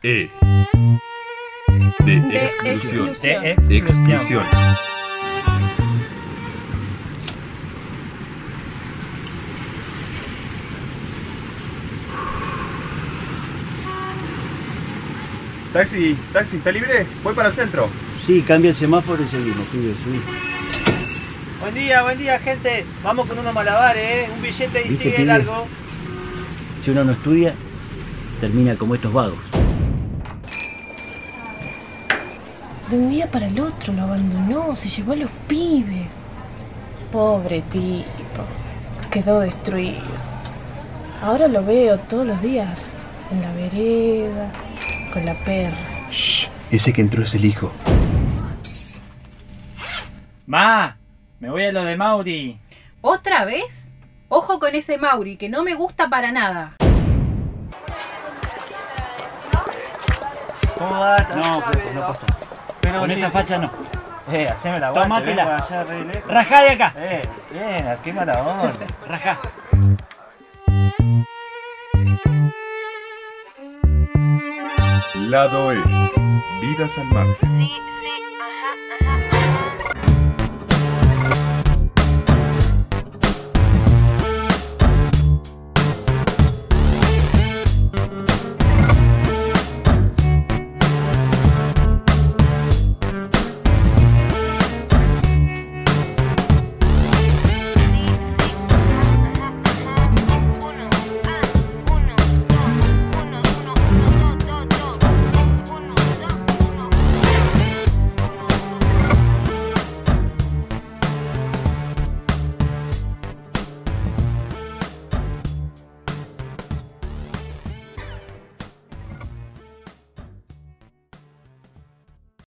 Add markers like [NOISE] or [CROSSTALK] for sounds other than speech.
E. De exclusión. De De exclusión. Taxi, taxi, ¿está libre? Voy para el centro. Sí, cambia el semáforo y seguimos, pibe, subí. Buen día, buen día, gente. Vamos con unos malabares, ¿eh? Un billete y ¿Viste, sigue pibe? largo. Si uno no estudia, termina como estos vagos. De un día para el otro lo abandonó, se llevó a los pibes. Pobre tipo, quedó destruido. Ahora lo veo todos los días, en la vereda, con la perra. Shh, ese que entró es el hijo. Ma, me voy a lo de Mauri. ¿Otra vez? Ojo con ese Mauri, que no me gusta para nada. ¿Cómo va? No, no pasas. Pero Con sí. esa facha no. Eh, haceme la Tomátela. Rajá de acá. Eh, bien, qué mala onda. [LAUGHS] Rajá. Lado E. Vidas al margen.